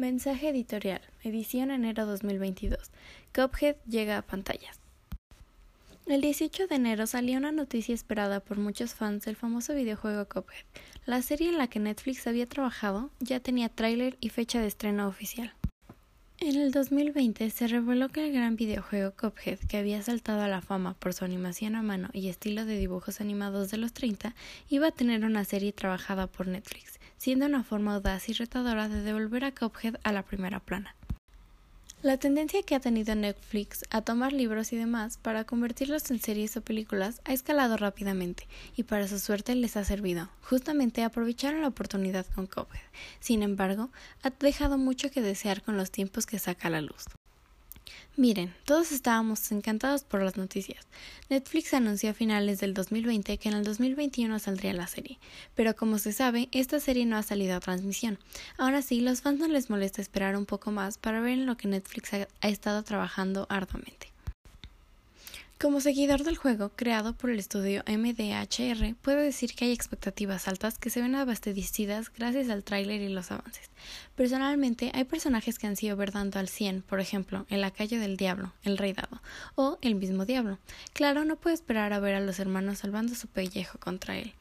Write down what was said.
Mensaje editorial, edición enero 2022. Cuphead llega a pantallas. El 18 de enero salió una noticia esperada por muchos fans del famoso videojuego Cuphead. La serie en la que Netflix había trabajado ya tenía tráiler y fecha de estreno oficial. En el 2020 se reveló que el gran videojuego Cuphead, que había saltado a la fama por su animación a mano y estilo de dibujos animados de los 30, iba a tener una serie trabajada por Netflix, siendo una forma audaz y retadora de devolver a Cuphead a la primera plana. La tendencia que ha tenido Netflix a tomar libros y demás para convertirlos en series o películas ha escalado rápidamente y para su suerte les ha servido. Justamente aprovecharon la oportunidad con Cuphead. Sin embargo, ha dejado mucho que desear con los tiempos que saca a la luz. Miren, todos estábamos encantados por las noticias. Netflix anunció a finales del 2020 que en el 2021 saldría la serie, pero como se sabe, esta serie no ha salido a transmisión. Ahora sí, los fans no les molesta esperar un poco más para ver en lo que Netflix ha, ha estado trabajando arduamente. Como seguidor del juego, creado por el estudio MDHR, puedo decir que hay expectativas altas que se ven abastecidas gracias al tráiler y los avances. Personalmente, hay personajes que han sido verdando al 100, por ejemplo, en la calle del diablo, el rey dado, o el mismo diablo. Claro, no puedo esperar a ver a los hermanos salvando su pellejo contra él.